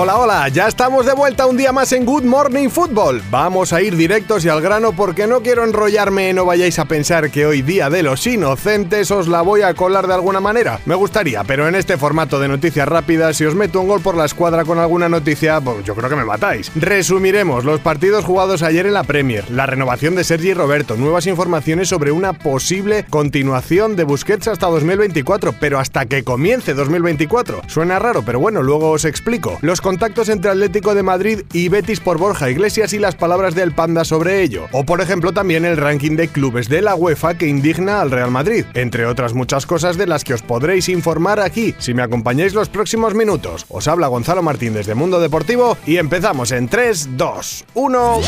Hola, hola, ya estamos de vuelta un día más en Good Morning Football. Vamos a ir directos y al grano porque no quiero enrollarme, no vayáis a pensar que hoy día de los inocentes os la voy a colar de alguna manera. Me gustaría, pero en este formato de noticias rápidas, si os meto un gol por la escuadra con alguna noticia, pues yo creo que me matáis. Resumiremos los partidos jugados ayer en la Premier, la renovación de Sergi Roberto, nuevas informaciones sobre una posible continuación de Busquets hasta 2024, pero hasta que comience 2024. Suena raro, pero bueno, luego os explico. Los contactos entre Atlético de Madrid y Betis por Borja Iglesias y las palabras del Panda sobre ello. O por ejemplo también el ranking de clubes de la UEFA que indigna al Real Madrid, entre otras muchas cosas de las que os podréis informar aquí si me acompañáis los próximos minutos. Os habla Gonzalo Martín desde Mundo Deportivo y empezamos en 3, 2, 1...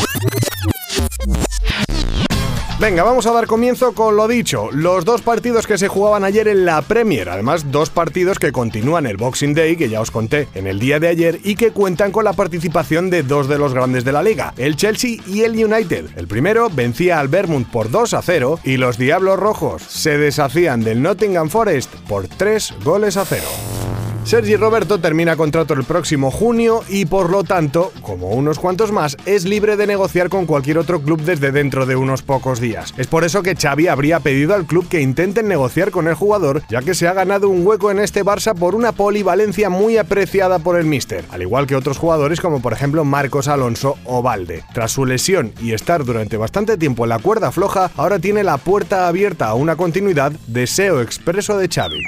Venga, vamos a dar comienzo con lo dicho. Los dos partidos que se jugaban ayer en la Premier, además dos partidos que continúan el Boxing Day, que ya os conté en el día de ayer, y que cuentan con la participación de dos de los grandes de la liga, el Chelsea y el United. El primero vencía al Vermont por 2 a 0 y los Diablos Rojos se deshacían del Nottingham Forest por 3 goles a 0. Sergi Roberto termina contrato el próximo junio y por lo tanto, como unos cuantos más, es libre de negociar con cualquier otro club desde dentro de unos pocos días. Es por eso que Xavi habría pedido al club que intenten negociar con el jugador, ya que se ha ganado un hueco en este Barça por una polivalencia muy apreciada por el míster, al igual que otros jugadores como por ejemplo Marcos Alonso o Valde. Tras su lesión y estar durante bastante tiempo en la cuerda floja, ahora tiene la puerta abierta a una continuidad deseo expreso de Xavi.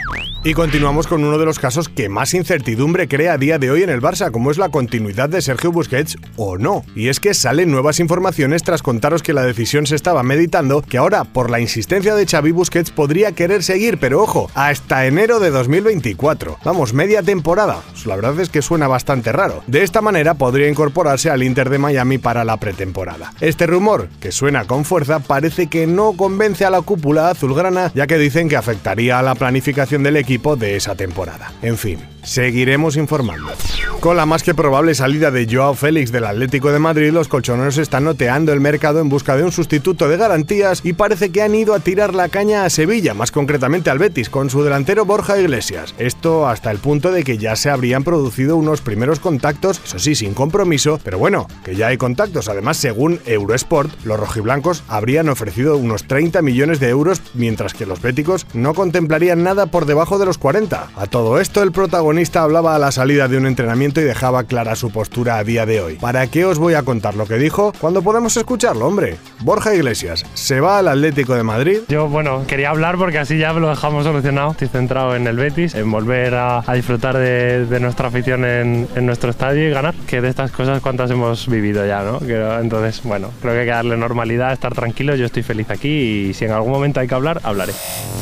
Y continuamos con uno de los casos que más incertidumbre crea a día de hoy en el Barça, como es la continuidad de Sergio Busquets o no. Y es que salen nuevas informaciones tras contaros que la decisión se estaba meditando, que ahora, por la insistencia de Xavi Busquets, podría querer seguir, pero ojo, hasta enero de 2024. Vamos, media temporada. La verdad es que suena bastante raro. De esta manera podría incorporarse al Inter de Miami para la pretemporada. Este rumor, que suena con fuerza, parece que no convence a la cúpula azulgrana, ya que dicen que afectaría a la planificación del equipo de esa temporada. En fin, seguiremos informando. Con la más que probable salida de Joao Félix del Atlético de Madrid, los colchoneros están noteando el mercado en busca de un sustituto de garantías y parece que han ido a tirar la caña a Sevilla, más concretamente al Betis, con su delantero Borja Iglesias. Esto hasta el punto de que ya se habrían producido unos primeros contactos, eso sí, sin compromiso, pero bueno, que ya hay contactos. Además, según Eurosport, los rojiblancos habrían ofrecido unos 30 millones de euros, mientras que los béticos no contemplarían nada por debajo de los 40. A todo esto, el protagonista hablaba a la salida de un entrenamiento y dejaba clara su postura a día de hoy. ¿Para qué os voy a contar lo que dijo cuando podemos escucharlo, hombre? Borja Iglesias, ¿se va al Atlético de Madrid? Yo, bueno, quería hablar porque así ya lo dejamos solucionado. Estoy centrado en el Betis, en volver a, disfrutar de, nuestra afición en, nuestro estadio y ganar. Que de estas cosas, ¿cuántas hemos vivido ya, no? entonces, bueno, creo que hay que darle normalidad, estar tranquilo. Yo estoy feliz aquí y si en algún momento hay que hablar, hablaré.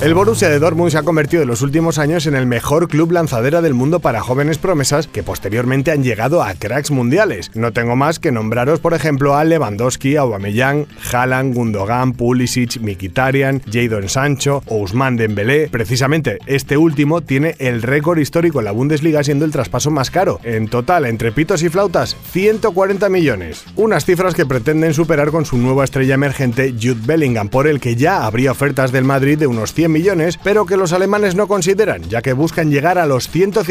El Borussia de Dortmund se ha convertido en los últimos años en el mejor club lanzadera del mundo para jóvenes promesas que posteriormente han llegado a cracks mundiales. No tengo más que nombraros, por ejemplo, a Lewandowski, Aubameyang, Haaland, Gundogan, Pulisic, Mikitarian, Jadon Sancho o Ousmane Dembélé. Precisamente, este último tiene el récord histórico en la Bundesliga siendo el traspaso más caro. En total, entre pitos y flautas, 140 millones. Unas cifras que pretenden superar con su nueva estrella emergente Jude Bellingham, por el que ya habría ofertas del Madrid de unos 100 millones, pero que los alemanes no consideran ya que buscan llegar a los 150,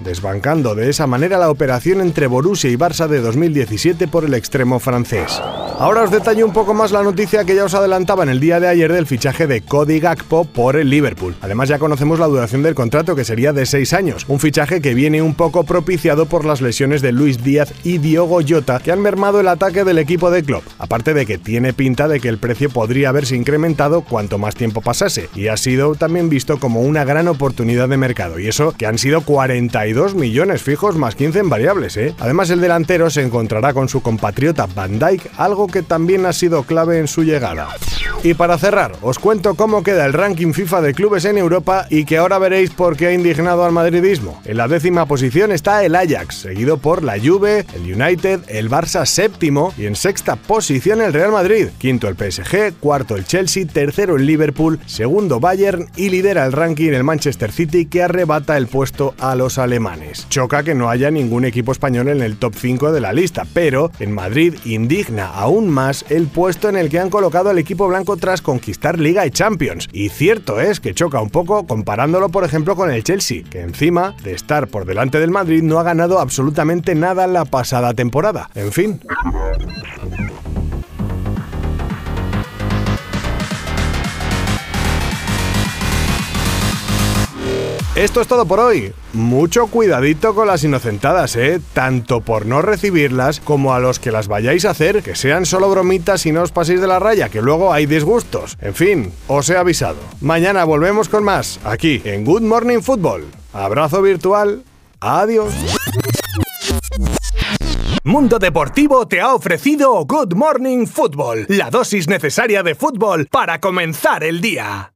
desbancando de esa manera la operación entre Borussia y Barça de 2017 por el extremo francés. Ahora os detallo un poco más la noticia que ya os adelantaba en el día de ayer del fichaje de Cody Gakpo por el Liverpool. Además ya conocemos la duración del contrato que sería de 6 años, un fichaje que viene un poco propiciado por las lesiones de Luis Díaz y Diogo Jota que han mermado el ataque del equipo de Klopp, aparte de que tiene pinta de que el precio podría haberse incrementado cuanto más tiempo pasase y ha sido también visto como una gran oportunidad de mercado. Y eso que han sido 42 millones fijos más 15 en variables, ¿eh? Además, el delantero se encontrará con su compatriota Van Dijk, algo que también ha sido clave en su llegada. Y para cerrar, os cuento cómo queda el ranking FIFA de clubes en Europa y que ahora veréis por qué ha indignado al madridismo. En la décima posición está el Ajax, seguido por la Juve, el United, el Barça séptimo y en sexta posición el Real Madrid, quinto el PSG, cuarto el Chelsea, tercero el Liverpool, segundo Bayern y lidera el ranking el Manchester City que arrebata el puesto a los alemanes. Choca que no haya ningún equipo español en el top 5 de la lista, pero en Madrid indigna aún más el puesto en el que han colocado al equipo blanco tras conquistar Liga y Champions. Y cierto es que choca un poco comparándolo, por ejemplo, con el Chelsea, que encima de estar por delante del Madrid no ha ganado absolutamente nada la pasada temporada. En fin. Esto es todo por hoy. Mucho cuidadito con las inocentadas, ¿eh? Tanto por no recibirlas como a los que las vayáis a hacer, que sean solo bromitas y no os paséis de la raya, que luego hay disgustos. En fin, os he avisado. Mañana volvemos con más, aquí en Good Morning Football. Abrazo virtual. Adiós. Mundo Deportivo te ha ofrecido Good Morning Football, la dosis necesaria de fútbol para comenzar el día.